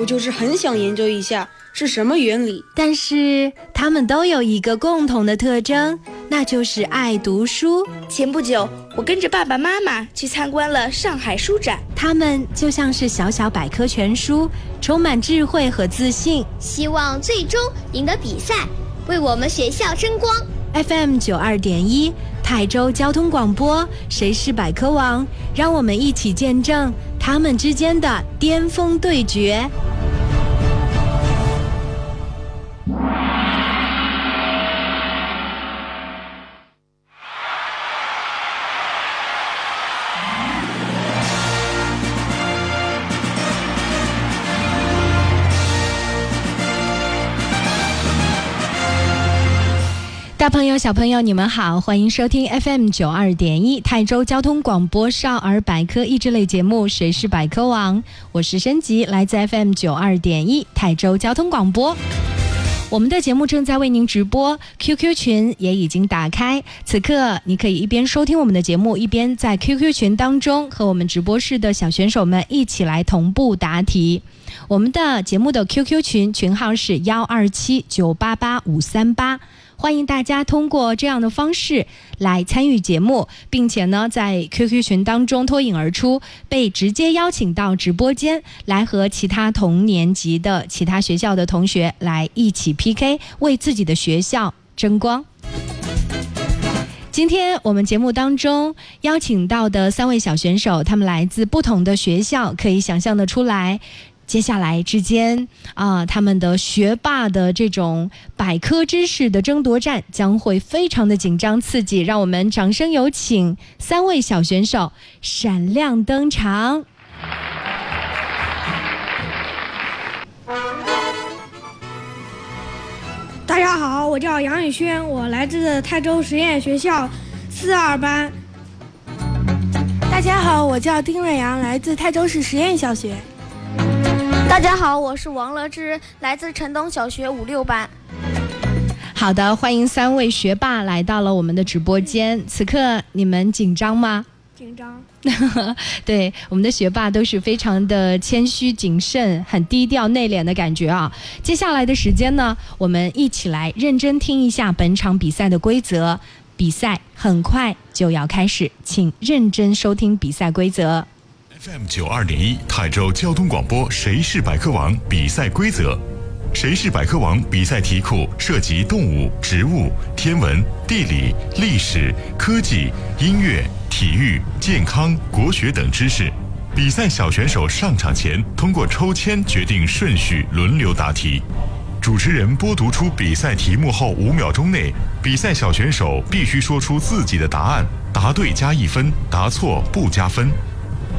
我就是很想研究一下是什么原理。但是他们都有一个共同的特征，那就是爱读书。前不久，我跟着爸爸妈妈去参观了上海书展，他们就像是小小百科全书，充满智慧和自信，希望最终赢得比赛，为我们学校争光。FM 九二点一。泰州交通广播，谁是百科王？让我们一起见证他们之间的巅峰对决。大朋友、小朋友，你们好，欢迎收听 FM 九二点一泰州交通广播少儿百科益智类节目《谁是百科王》，我是申吉，来自 FM 九二点一泰州交通广播。我们的节目正在为您直播，QQ 群也已经打开，此刻你可以一边收听我们的节目，一边在 QQ 群当中和我们直播室的小选手们一起来同步答题。我们的节目的 QQ 群群号是幺二七九八八五三八。欢迎大家通过这样的方式来参与节目，并且呢，在 QQ 群当中脱颖而出，被直接邀请到直播间来和其他同年级的其他学校的同学来一起 PK，为自己的学校争光。今天我们节目当中邀请到的三位小选手，他们来自不同的学校，可以想象的出来。接下来之间啊，他们的学霸的这种百科知识的争夺战将会非常的紧张刺激，让我们掌声有请三位小选手闪亮登场。大家好，我叫杨宇轩，我来自泰州实验学校四二班。大家好，我叫丁瑞阳，来自泰州市实验小学。大家好，我是王乐之，来自城东小学五六班。好的，欢迎三位学霸来到了我们的直播间。此刻你们紧张吗？紧张。对，我们的学霸都是非常的谦虚谨慎、很低调内敛的感觉啊。接下来的时间呢，我们一起来认真听一下本场比赛的规则。比赛很快就要开始，请认真收听比赛规则。FM 九二点一泰州交通广播，谁是百科王？比赛规则：谁是百科王？比赛题库涉及动物、植物、天文、地理、历史、科技、音乐、体育、健康、国学等知识。比赛小选手上场前通过抽签决定顺序，轮流答题。主持人播读出比赛题目后五秒钟内，比赛小选手必须说出自己的答案，答对加一分，答错不加分。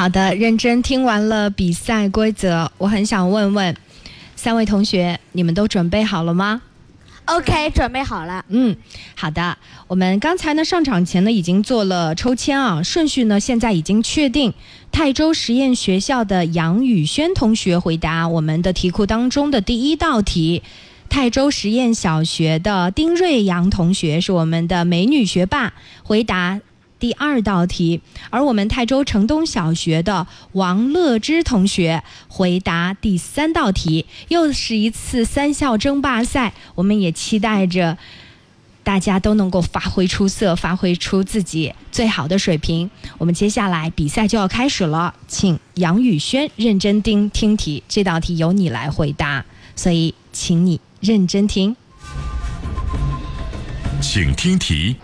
好的，认真听完了比赛规则，我很想问问三位同学，你们都准备好了吗？OK，准备好了。嗯，好的。我们刚才呢上场前呢已经做了抽签啊，顺序呢现在已经确定。泰州实验学校的杨宇轩同学回答我们的题库当中的第一道题，泰州实验小学的丁瑞阳同学是我们的美女学霸，回答。第二道题，而我们泰州城东小学的王乐之同学回答第三道题，又是一次三校争霸赛。我们也期待着大家都能够发挥出色，发挥出自己最好的水平。我们接下来比赛就要开始了，请杨宇轩认真听听题，这道题由你来回答，所以请你认真听。请听题。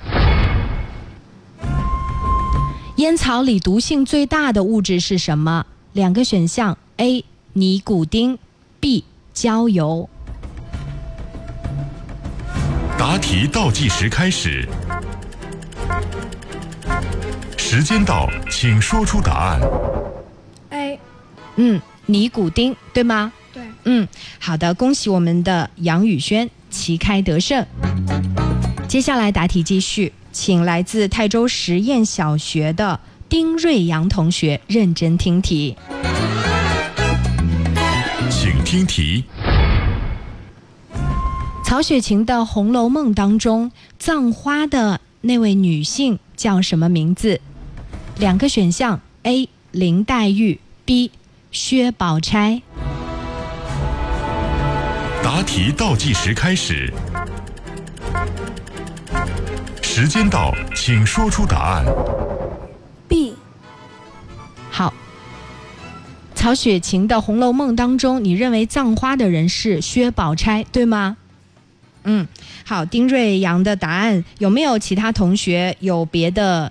烟草里毒性最大的物质是什么？两个选项：A. 尼古丁，B. 焦油。答题倒计时开始，时间到，请说出答案。A，嗯，尼古丁，对吗？对，嗯，好的，恭喜我们的杨宇轩旗开得胜。接下来答题继续，请来自泰州实验小学的丁瑞阳同学认真听题。请听题。曹雪芹的《红楼梦》当中，葬花的那位女性叫什么名字？两个选项：A. 林黛玉，B. 薛宝钗。答题倒计时开始，时间到，请说出答案。B 好，曹雪芹的《红楼梦》当中，你认为葬花的人是薛宝钗，对吗？嗯，好，丁瑞阳的答案有没有其他同学有别的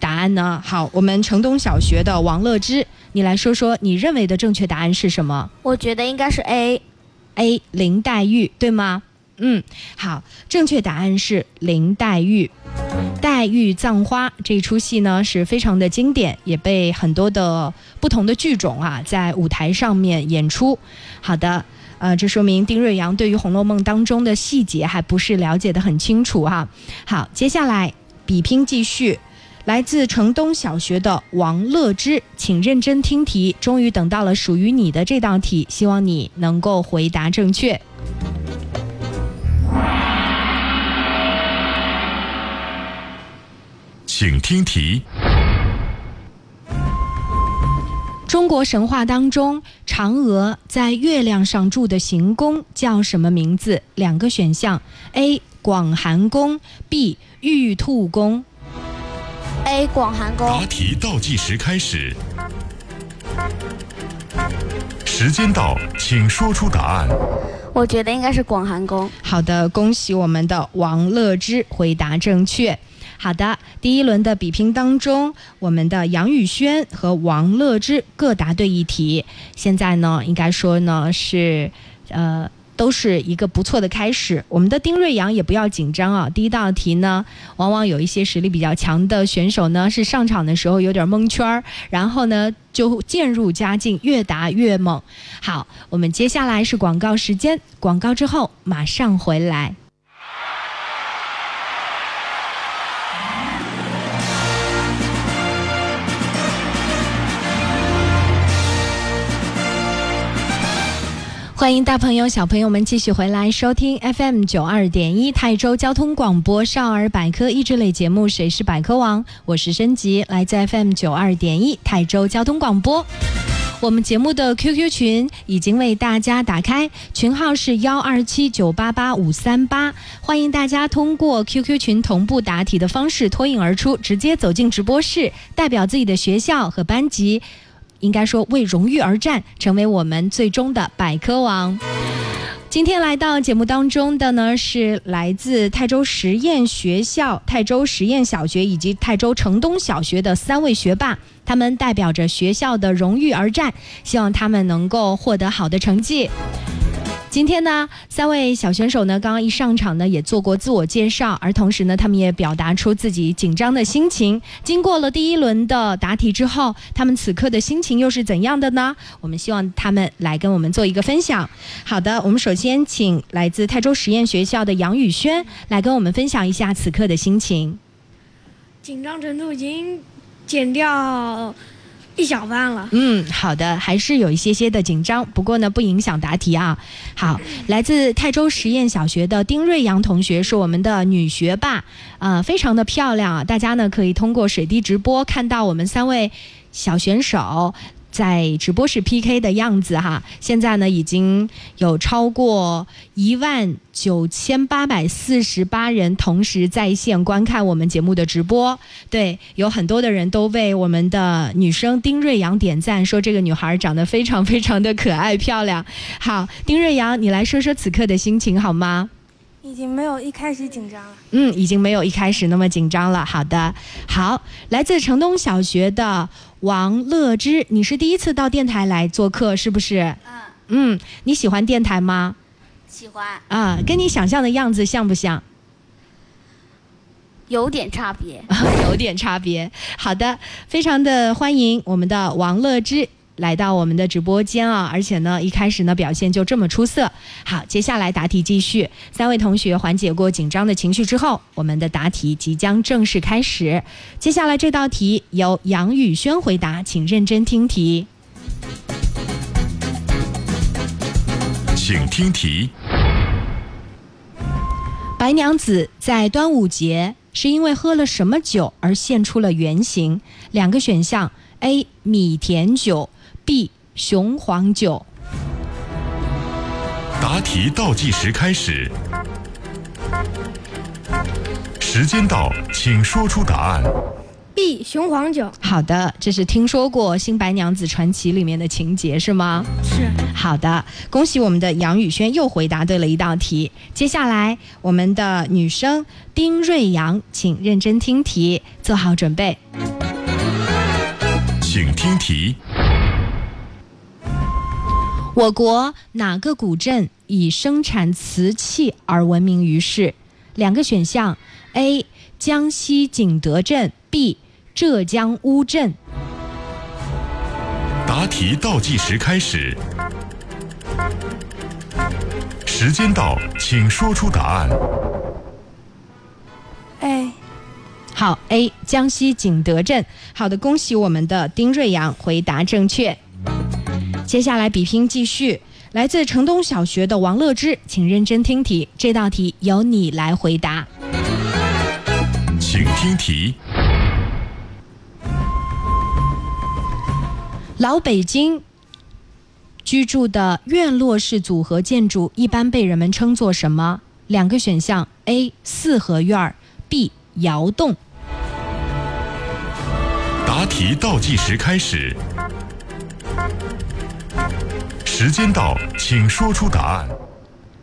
答案呢？好，我们城东小学的王乐之，你来说说你认为的正确答案是什么我觉得应该是 A。？A. 林黛玉，对吗？嗯，好，正确答案是林黛玉。黛玉葬花这一出戏呢是非常的经典，也被很多的不同的剧种啊在舞台上面演出。好的，呃，这说明丁瑞阳对于《红楼梦》当中的细节还不是了解的很清楚哈、好，接下来比拼继续。来自城东小学的王乐之，请认真听题。终于等到了属于你的这道题，希望你能够回答正确。请听题。中国神话当中，嫦娥在月亮上住的行宫叫什么名字？两个选项：A. 广寒宫，B. 玉兔宫。A 广寒宫答。题倒计时开始，时间到，请说出答案。我觉得应该是广寒宫。好的，恭喜我们的王乐之回答正确。好的，第一轮的比拼当中，我们的杨宇轩和王乐之各答对一题。现在呢，应该说呢是，呃，都是一个不错的开始。我们的丁瑞阳也不要紧张啊。第一道题呢，往往有一些实力比较强的选手呢，是上场的时候有点蒙圈儿，然后呢就渐入佳境，越答越猛。好，我们接下来是广告时间，广告之后马上回来。欢迎大朋友、小朋友们继续回来收听 FM 九二点一泰州交通广播少儿百科益智类节目《谁是百科王》，我是申吉，来自 FM 九二点一泰州交通广播。我们节目的 QQ 群已经为大家打开，群号是幺二七九八八五三八，欢迎大家通过 QQ 群同步答题的方式脱颖而出，直接走进直播室，代表自己的学校和班级。应该说为荣誉而战，成为我们最终的百科王。今天来到节目当中的呢，是来自泰州实验学校、泰州实验小学以及泰州城东小学的三位学霸，他们代表着学校的荣誉而战，希望他们能够获得好的成绩。今天呢，三位小选手呢，刚刚一上场呢，也做过自我介绍，而同时呢，他们也表达出自己紧张的心情。经过了第一轮的答题之后，他们此刻的心情又是怎样的呢？我们希望他们来跟我们做一个分享。好的，我们首先请来自泰州实验学校的杨宇轩来跟我们分享一下此刻的心情。紧张程度已经减掉一小半了。嗯，好的，还是有一些些的紧张，不过呢，不影响答题啊。好，来自泰州实验小学的丁瑞阳同学是我们的女学霸，啊，非常的漂亮啊。大家呢可以通过水滴直播看到我们三位小选手。在直播室 PK 的样子哈，现在呢已经有超过一万九千八百四十八人同时在线观看我们节目的直播。对，有很多的人都为我们的女生丁瑞阳点赞，说这个女孩长得非常非常的可爱漂亮。好，丁瑞阳，你来说说此刻的心情好吗？已经没有一开始紧张了。嗯，已经没有一开始那么紧张了。好的，好，来自城东小学的王乐之，你是第一次到电台来做客，是不是？嗯，嗯，你喜欢电台吗？喜欢，啊，跟你想象的样子像不像？有点差别。有点差别。好的，非常的欢迎我们的王乐之来到我们的直播间啊，而且呢，一开始呢表现就这么出色。好，接下来答题继续，三位同学缓解过紧张的情绪之后，我们的答题即将正式开始。接下来这道题由杨宇轩回答，请认真听题。请听题。白娘子在端午节是因为喝了什么酒而现出了原形？两个选项：A. 米甜酒，B. 雄黄酒。答题倒计时开始，时间到，请说出答案。B 雄黄酒好的，这是听说过《新白娘子传奇》里面的情节是吗？是好的，恭喜我们的杨宇轩又回答对了一道题。接下来，我们的女生丁瑞阳，请认真听题，做好准备。请听题。我国哪个古镇以生产瓷器而闻名于世？两个选项：A. 江西景德镇，B. 浙江乌镇。答题倒计时开始，时间到，请说出答案。A 好，A 江西景德镇。好的，恭喜我们的丁瑞阳回答正确。接下来比拼继续，来自城东小学的王乐之，请认真听题，这道题由你来回答。请听题。老北京居住的院落式组合建筑一般被人们称作什么？两个选项：A 四合院儿，B 窑洞。答题倒计时开始，时间到，请说出答案。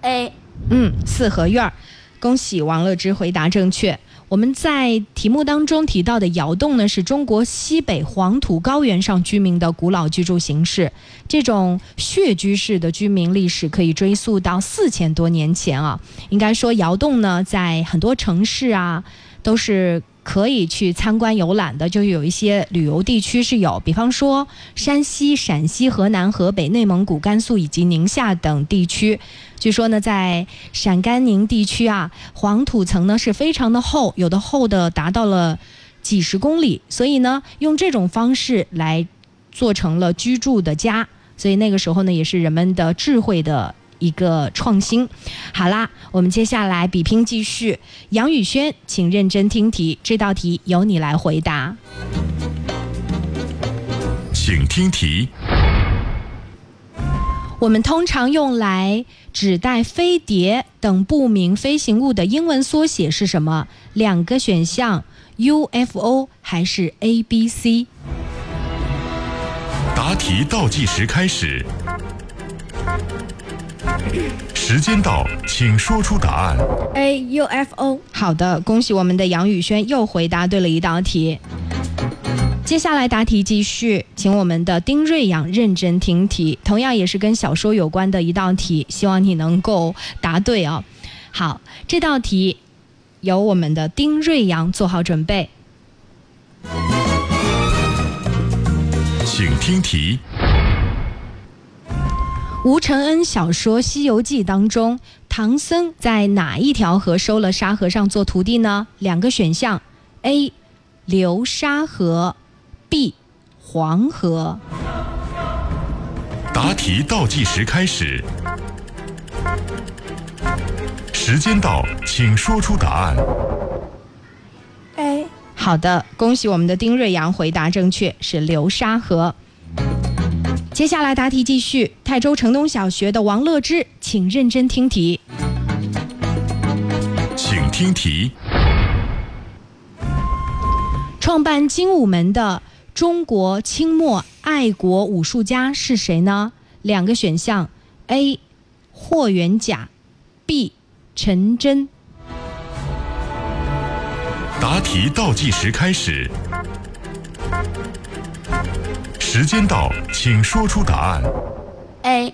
A 嗯，四合院。恭喜王乐之回答正确。我们在题目当中提到的窑洞呢，是中国西北黄土高原上居民的古老居住形式。这种穴居式的居民历史可以追溯到四千多年前啊。应该说，窑洞呢，在很多城市啊，都是可以去参观游览的。就有一些旅游地区是有，比方说山西、陕西、河南、河北、内蒙古、甘肃以及宁夏等地区。据说呢，在陕甘宁地区啊，黄土层呢是非常的厚，有的厚的达到了几十公里，所以呢，用这种方式来做成了居住的家。所以那个时候呢，也是人们的智慧的一个创新。好啦，我们接下来比拼继续。杨宇轩，请认真听题，这道题由你来回答。请听题。我们通常用来指代飞碟等不明飞行物的英文缩写是什么？两个选项：UFO 还是 ABC？答题倒计时开始，时间到，请说出答案。A UFO 好的，恭喜我们的杨宇轩又回答对了一道题。接下来答题继续，请我们的丁瑞阳认真听题，同样也是跟小说有关的一道题，希望你能够答对哦。好，这道题由我们的丁瑞阳做好准备。请听题。吴承恩小说《西游记》当中，唐僧在哪一条河收了沙和尚做徒弟呢？两个选项：A. 流沙河，B. 黄河。答题倒计时开始，时间到，请说出答案。A 好的，恭喜我们的丁瑞阳回答正确，是流沙河。接下来答题继续，泰州城东小学的王乐之，请认真听题。请听题。创办精武门的中国清末爱国武术家是谁呢？两个选项：A. 霍元甲，B. 陈真。答题倒计时开始，时间到，请说出答案。A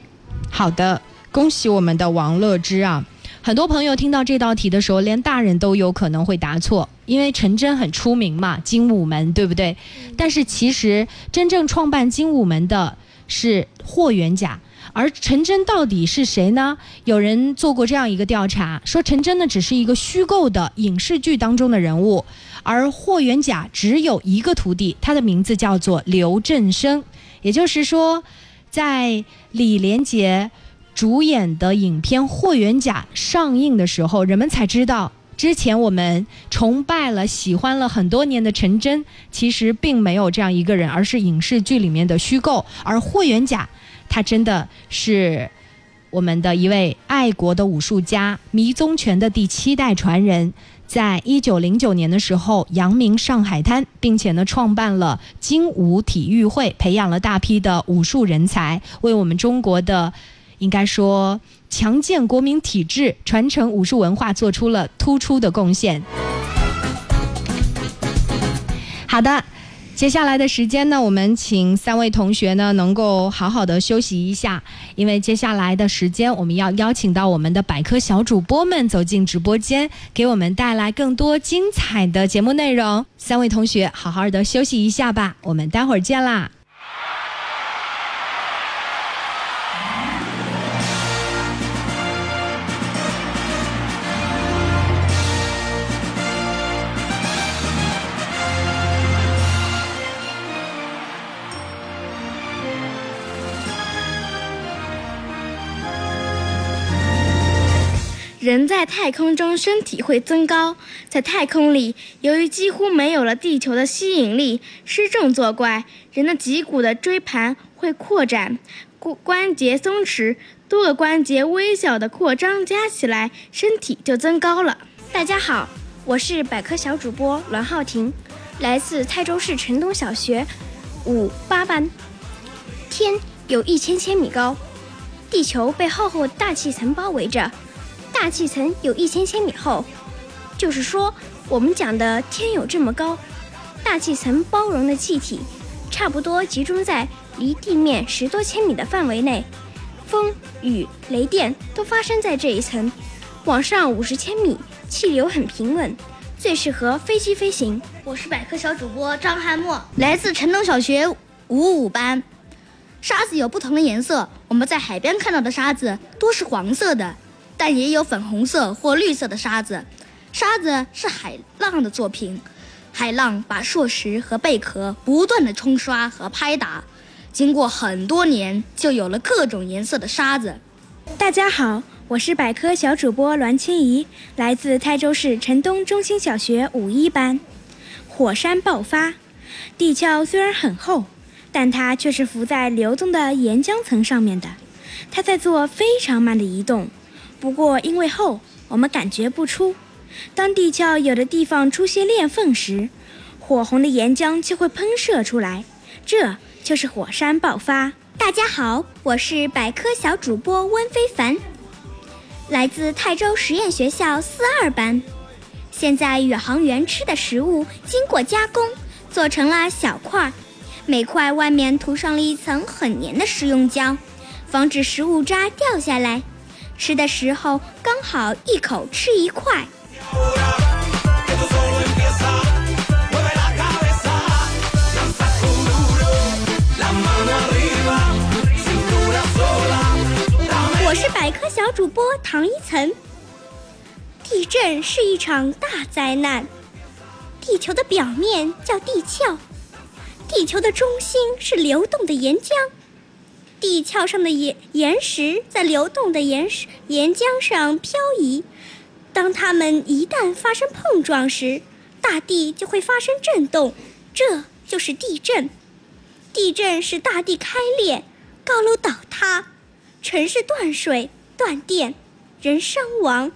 好的，恭喜我们的王乐之啊！很多朋友听到这道题的时候，连大人都有可能会答错，因为陈真很出名嘛，精武门，对不对？但是其实真正创办精武门的是霍元甲。而陈真到底是谁呢？有人做过这样一个调查，说陈真呢只是一个虚构的影视剧当中的人物，而霍元甲只有一个徒弟，他的名字叫做刘振声。也就是说，在李连杰主演的影片《霍元甲》上映的时候，人们才知道，之前我们崇拜了、喜欢了很多年的陈真，其实并没有这样一个人，而是影视剧里面的虚构。而霍元甲，他真的是我们的一位爱国的武术家，迷宗拳的第七代传人。在一九零九年的时候，扬名上海滩，并且呢，创办了精武体育会，培养了大批的武术人才，为我们中国的应该说强健国民体质、传承武术文化做出了突出的贡献。好的。接下来的时间呢，我们请三位同学呢能够好好的休息一下，因为接下来的时间我们要邀请到我们的百科小主播们走进直播间，给我们带来更多精彩的节目内容。三位同学好好的休息一下吧，我们待会儿见啦。人在太空中身体会增高，在太空里，由于几乎没有了地球的吸引力，失重作怪，人的脊骨的椎盘会扩展，关关节松弛，多个关节微小的扩张加起来，身体就增高了。大家好，我是百科小主播栾浩婷，来自泰州市城东小学五八班。天有一千千米高，地球被厚厚大气层包围着。大气层有一千千米厚，就是说，我们讲的天有这么高，大气层包容的气体差不多集中在离地面十多千米的范围内，风、雨、雷电都发生在这一层。往上五十千米，气流很平稳，最适合飞机飞行。我是百科小主播张翰墨，来自城东小学五五班。沙子有不同的颜色，我们在海边看到的沙子多是黄色的。但也有粉红色或绿色的沙子，沙子是海浪的作品，海浪把硕石和贝壳不断的冲刷和拍打，经过很多年，就有了各种颜色的沙子。大家好，我是百科小主播栾清怡，来自泰州市城东中心小学五一班。火山爆发，地壳虽然很厚，但它却是浮在流动的岩浆层上面的，它在做非常慢的移动。不过，因为厚，我们感觉不出。当地壳有的地方出现裂缝时，火红的岩浆就会喷射出来，这就是火山爆发。大家好，我是百科小主播温非凡，来自泰州实验学校四二班。现在宇航员吃的食物经过加工，做成了小块，每块外面涂上了一层很黏的食用胶，防止食物渣掉下来。吃的时候刚好一口吃一块。我是百科小主播唐一岑。地震是一场大灾难，地球的表面叫地壳，地球的中心是流动的岩浆。地壳上的岩岩石在流动的岩石岩浆上漂移，当它们一旦发生碰撞时，大地就会发生震动，这就是地震。地震使大地开裂，高楼倒塌，城市断水断电，人伤亡。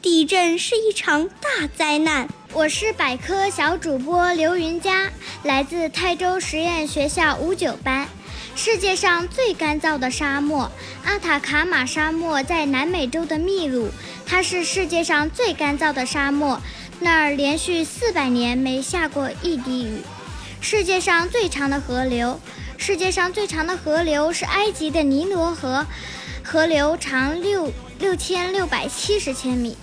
地震是一场大灾难。我是百科小主播刘云佳，来自泰州实验学校五九班。世界上最干燥的沙漠——阿塔卡马沙漠在南美洲的秘鲁，它是世界上最干燥的沙漠，那儿连续四百年没下过一滴雨。世界上最长的河流，世界上最长的河流是埃及的尼罗河，河流长六六千六百七十千米。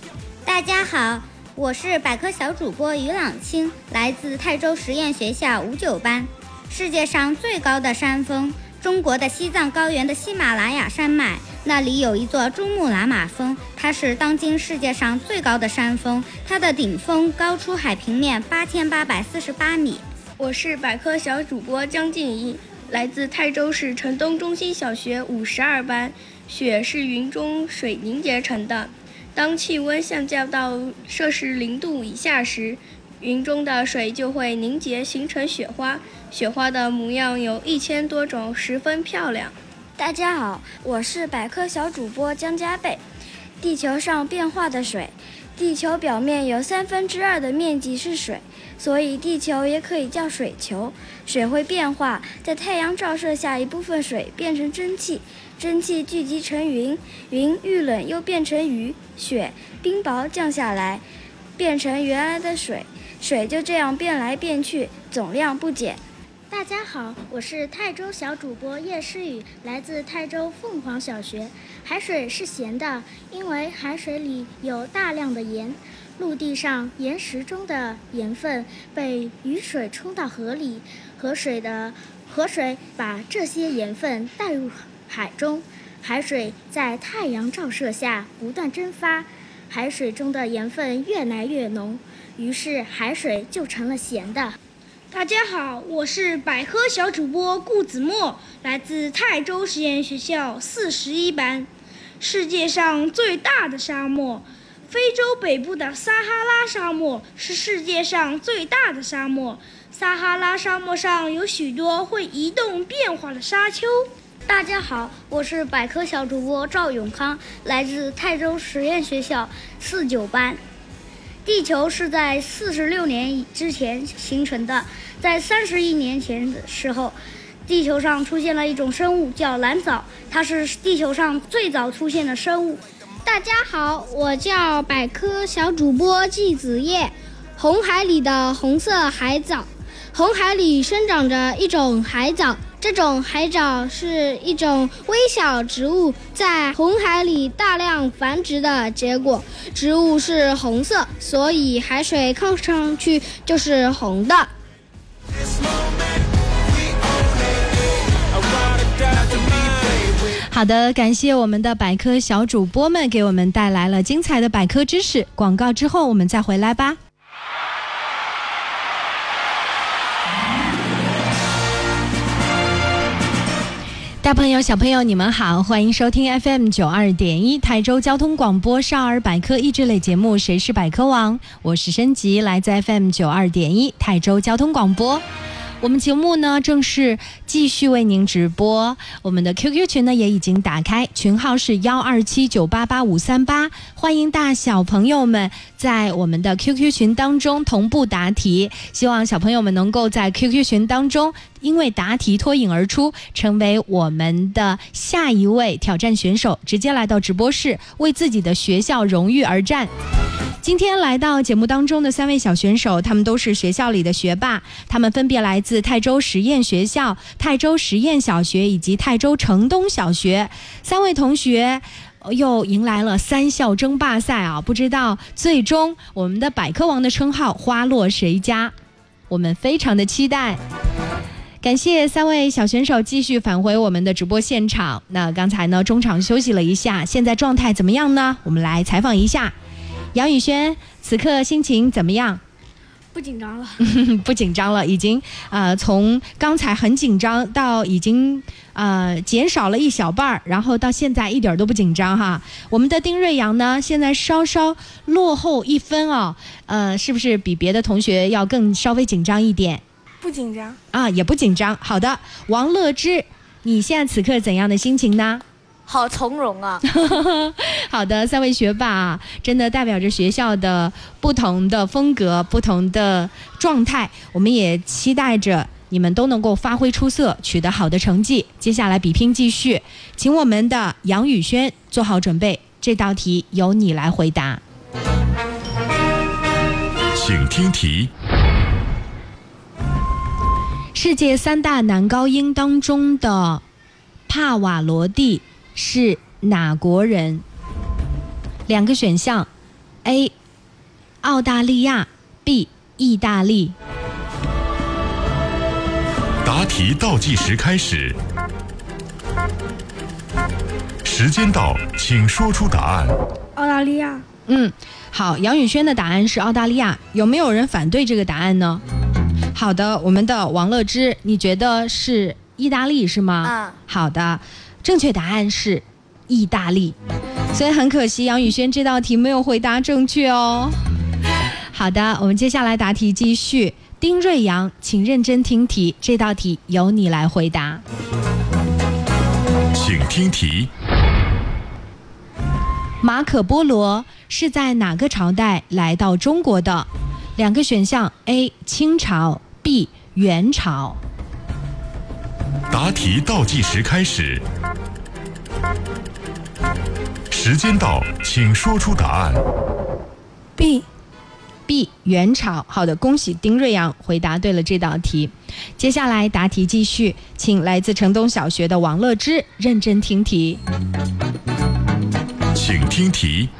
大家好，我是百科小主播于朗清，来自泰州实验学校五九班。世界上最高的山峰，中国的西藏高原的喜马拉雅山脉，那里有一座珠穆朗玛峰，它是当今世界上最高的山峰，它的顶峰高出海平面八千八百四十八米。我是百科小主播江静怡，来自泰州市城东中心小学五十二班。雪是云中水凝结成的，当气温下降到摄氏零度以下时。云中的水就会凝结，形成雪花。雪花的模样有一千多种，十分漂亮。大家好，我是百科小主播江佳贝。地球上变化的水，地球表面有三分之二的面积是水，所以地球也可以叫水球。水会变化，在太阳照射下，一部分水变成蒸汽，蒸汽聚集成云，云遇冷又变成雨、雪、冰雹降下来，变成原来的水。水就这样变来变去，总量不减。大家好，我是泰州小主播叶诗雨，来自泰州凤凰小学。海水是咸的，因为海水里有大量的盐。陆地上岩石中的盐分被雨水冲到河里，河水的河水把这些盐分带入海中。海水在太阳照射下不断蒸发，海水中的盐分越来越浓。于是海水就成了咸的。大家好，我是百科小主播顾子墨，来自泰州实验学校四十一班。世界上最大的沙漠，非洲北部的撒哈拉沙漠是世界上最大的沙漠。撒哈拉沙漠上有许多会移动变化的沙丘。大家好，我是百科小主播赵永康，来自泰州实验学校四九班。地球是在四十六年之前形成的，在三十亿年前的时候，地球上出现了一种生物叫蓝藻，它是地球上最早出现的生物。大家好，我叫百科小主播季子叶。红海里的红色海藻，红海里生长着一种海藻。这种海藻是一种微小植物在红海里大量繁殖的结果。植物是红色，所以海水看上去就是红的。好的，感谢我们的百科小主播们给我们带来了精彩的百科知识。广告之后我们再回来吧。大朋友、小朋友，你们好，欢迎收听 FM 九二点一台州交通广播少儿百科益智类节目《谁是百科王》，我是申吉，来自 FM 九二点一台州交通广播。我们节目呢正式继续为您直播，我们的 QQ 群呢也已经打开，群号是幺二七九八八五三八，欢迎大小朋友们在我们的 QQ 群当中同步答题，希望小朋友们能够在 QQ 群当中因为答题脱颖而出，成为我们的下一位挑战选手，直接来到直播室为自己的学校荣誉而战。今天来到节目当中的三位小选手，他们都是学校里的学霸，他们分别来自泰州实验学校、泰州实验小学以及泰州城东小学。三位同学又迎来了三校争霸赛啊！不知道最终我们的百科王的称号花落谁家？我们非常的期待。感谢三位小选手继续返回我们的直播现场。那刚才呢中场休息了一下，现在状态怎么样呢？我们来采访一下。杨宇轩，此刻心情怎么样？不紧张了，不紧张了，已经呃从刚才很紧张到已经呃减少了一小半儿，然后到现在一点都不紧张哈。我们的丁瑞阳呢，现在稍稍落后一分哦，呃，是不是比别的同学要更稍微紧张一点？不紧张啊，也不紧张。好的，王乐之，你现在此刻怎样的心情呢？好从容啊！好的，三位学霸真的代表着学校的不同的风格、不同的状态。我们也期待着你们都能够发挥出色，取得好的成绩。接下来比拼继续，请我们的杨宇轩做好准备，这道题由你来回答。请听题：世界三大男高音当中的帕瓦罗蒂是哪国人？两个选项：A. 澳大利亚，B. 意大利。答题倒计时开始，时间到，请说出答案。澳大利亚。嗯，好，杨宇轩的答案是澳大利亚，有没有人反对这个答案呢？好的，我们的王乐之，你觉得是意大利是吗？嗯。好的，正确答案是意大利，所以很可惜，杨宇轩这道题没有回答正确哦。好的，我们接下来答题继续。丁瑞阳，请认真听题，这道题由你来回答。请听题。马可波罗是在哪个朝代来到中国的？两个选项：A. 清朝，B. 元朝。答题倒计时开始，时间到，请说出答案。B。B 元朝，好的，恭喜丁瑞阳回答对了这道题。接下来答题继续，请来自城东小学的王乐之认真听题。请听题。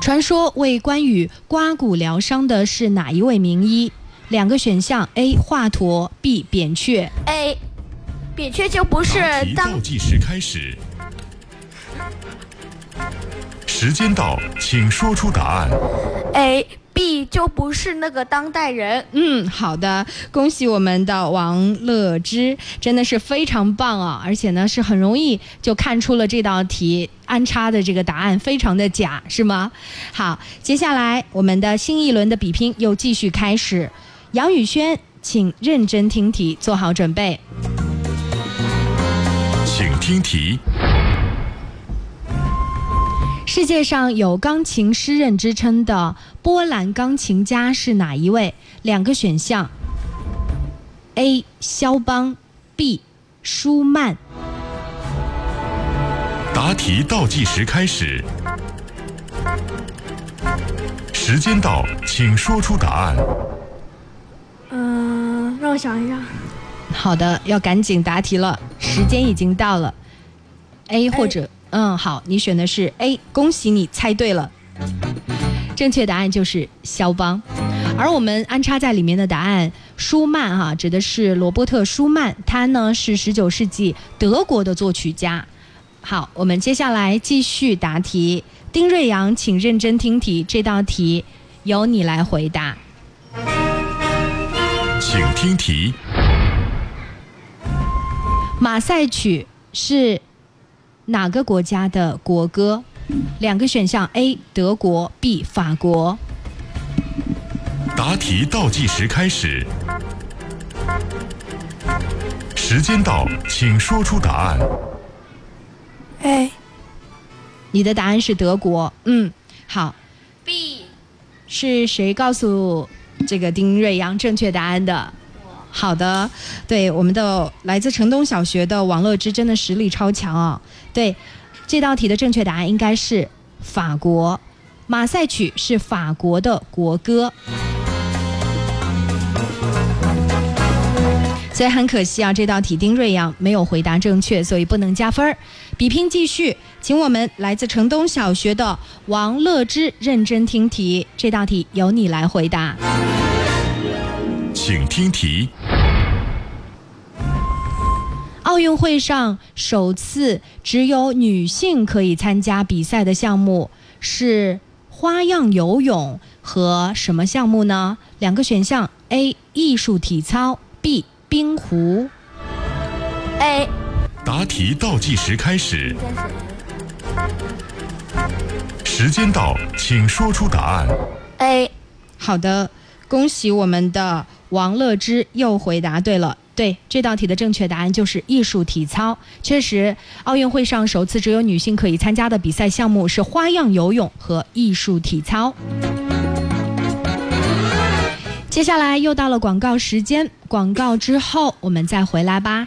传说为关羽刮骨疗伤的是哪一位名医？两个选项：A 华佗，B 扁鹊。A，扁鹊就不是当倒计时开始，时间到，请说出答案。A B 就不是那个当代人。嗯，好的，恭喜我们的王乐之，真的是非常棒啊！而且呢，是很容易就看出了这道题安插的这个答案非常的假，是吗？好，接下来我们的新一轮的比拼又继续开始。杨宇轩，请认真听题，做好准备。请听题。世界上有钢琴诗人之称的波兰钢琴家是哪一位？两个选项：A. 肖邦，B. 舒曼。答题倒计时开始，时间到，请说出答案。想一下。好的，要赶紧答题了，时间已经到了。A 或者嗯，好，你选的是 A，恭喜你猜对了。正确答案就是肖邦，而我们安插在里面的答案舒曼哈、指的是罗伯特舒曼，他呢是十九世纪德国的作曲家。好，我们接下来继续答题。丁瑞阳，请认真听题，这道题由你来回答。请听题。马赛曲是哪个国家的国歌？两个选项：A. 德国，B. 法国。答题倒计时开始，时间到，请说出答案。A，你的答案是德国。嗯，好，B 是谁告诉这个丁瑞阳正确答案的？好的，对，我们的来自城东小学的王乐之真的实力超强啊！对，这道题的正确答案应该是法国，马赛曲是法国的国歌。所以很可惜啊，这道题丁瑞阳没有回答正确，所以不能加分儿。比拼继续，请我们来自城东小学的王乐之认真听题，这道题由你来回答。请听题。奥运会上首次只有女性可以参加比赛的项目是花样游泳和什么项目呢？两个选项：A. 艺术体操，B. 冰壶。A 答题倒计时开始，时间到，请说出答案。A 好的，恭喜我们的王乐之又回答对了。对，这道题的正确答案就是艺术体操。确实，奥运会上首次只有女性可以参加的比赛项目是花样游泳和艺术体操。接下来又到了广告时间，广告之后我们再回来吧。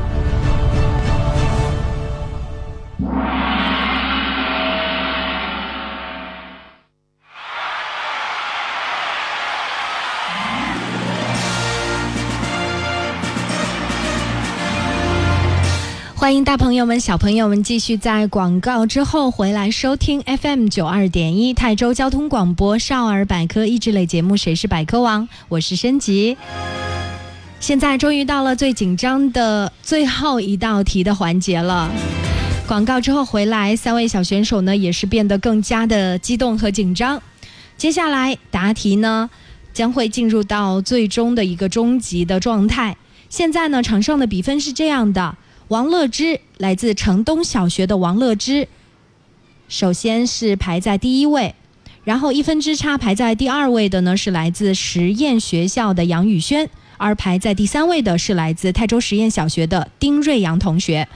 欢迎大朋友们、小朋友们继续在广告之后回来收听 FM 九二点一泰州交通广播少儿百科益智类节目《谁是百科王》，我是申吉。现在终于到了最紧张的最后一道题的环节了。广告之后回来，三位小选手呢也是变得更加的激动和紧张。接下来答题呢将会进入到最终的一个终极的状态。现在呢场上的比分是这样的。王乐之来自城东小学的王乐之，首先是排在第一位，然后一分之差排在第二位的呢是来自实验学校的杨宇轩，而排在第三位的是来自泰州实验小学的丁瑞阳同学。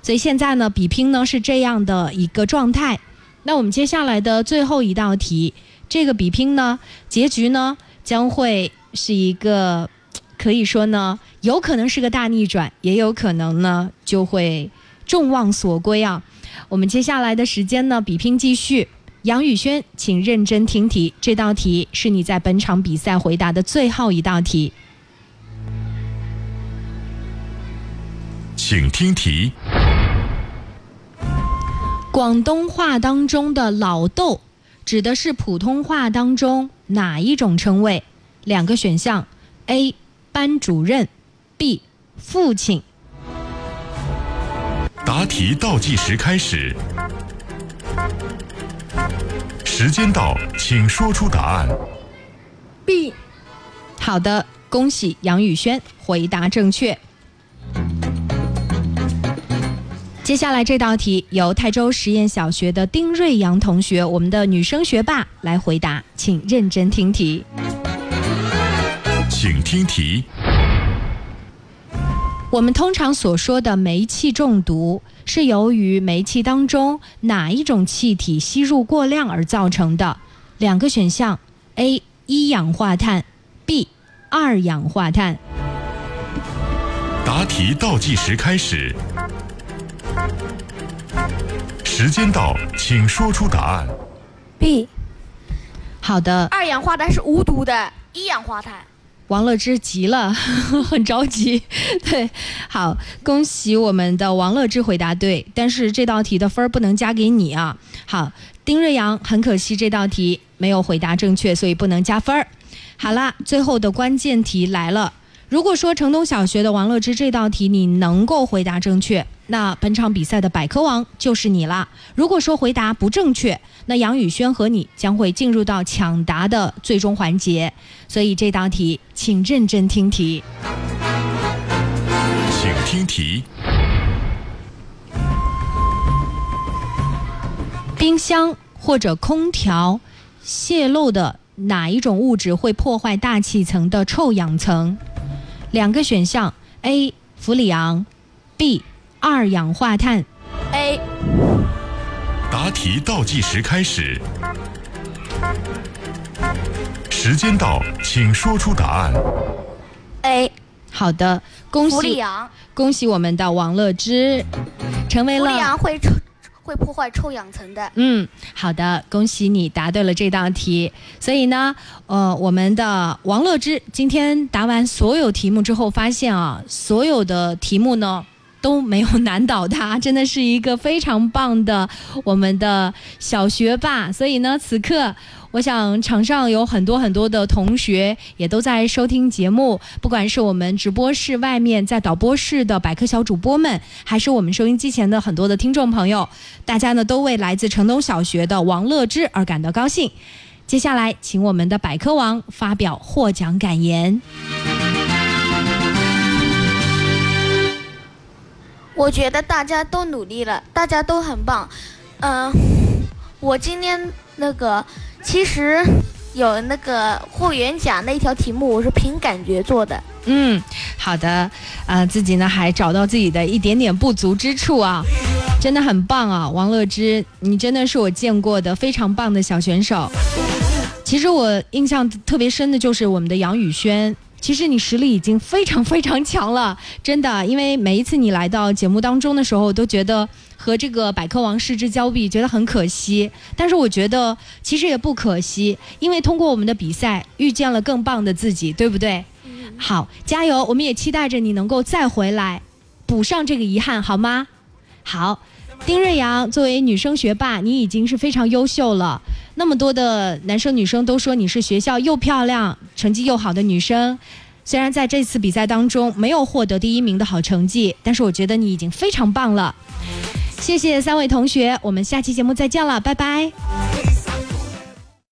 所以现在呢比拼呢是这样的一个状态。那我们接下来的最后一道题，这个比拼呢结局呢将会是一个。可以说呢，有可能是个大逆转，也有可能呢就会众望所归啊。我们接下来的时间呢，比拼继续。杨宇轩，请认真听题，这道题是你在本场比赛回答的最后一道题。请听题。广东话当中的老豆，指的是普通话当中哪一种称谓？两个选项：A。班主任，B，父亲。答题倒计时开始，时间到，请说出答案。B，好的，恭喜杨宇轩回答正确。接下来这道题由泰州实验小学的丁瑞阳同学，我们的女生学霸来回答，请认真听题。请听题。我们通常所说的煤气中毒，是由于煤气当中哪一种气体吸入过量而造成的？两个选项：A. 一氧化碳，B. 二氧化碳。答题倒计时开始，时间到，请说出答案。B。好的。二氧化碳是无毒的，一氧化碳。王乐之急了，很着急。对，好，恭喜我们的王乐之回答对，但是这道题的分儿不能加给你啊。好，丁瑞阳，很可惜这道题没有回答正确，所以不能加分儿。好啦，最后的关键题来了。如果说城东小学的王乐之这道题你能够回答正确，那本场比赛的百科王就是你啦。如果说回答不正确，那杨宇轩和你将会进入到抢答的最终环节。所以这道题，请认真听题。请听题：冰箱或者空调泄漏的哪一种物质会破坏大气层的臭氧层？两个选项：A. 氟利昂，B. 二氧化碳。A。答题倒计时开始，时间到，请说出答案。A。好的，恭喜！恭喜我们的王乐之，成为了。氟利昂会臭。会破坏臭氧层的。嗯，好的，恭喜你答对了这道题。所以呢，呃，我们的王乐之今天答完所有题目之后，发现啊，所有的题目呢都没有难倒他，真的是一个非常棒的我们的小学霸。所以呢，此刻我想场上有很多很多的同学也都在收听节目，不管是我们直播室外面在导播室的百科小主播们，还是我们收音机前的很多的听众朋友，大家呢都为来自城东小学的王乐之而感到高兴。接下来，请我们的百科王发表获奖感言。我觉得大家都努力了，大家都很棒。嗯，我今天那个其实有那个霍元甲那一条题目，我是凭感觉做的。嗯，好的，啊，自己呢还找到自己的一点点不足之处啊，真的很棒啊，王乐之，你真的是我见过的非常棒的小选手。其实我印象特别深的就是我们的杨宇轩。其实你实力已经非常非常强了，真的。因为每一次你来到节目当中的时候，都觉得和这个百科王失之交臂，觉得很可惜。但是我觉得其实也不可惜，因为通过我们的比赛，遇见了更棒的自己，对不对？好，加油！我们也期待着你能够再回来，补上这个遗憾，好吗？好。丁瑞阳作为女生学霸，你已经是非常优秀了。那么多的男生女生都说你是学校又漂亮、成绩又好的女生。虽然在这次比赛当中没有获得第一名的好成绩，但是我觉得你已经非常棒了。谢谢三位同学，我们下期节目再见了，拜拜。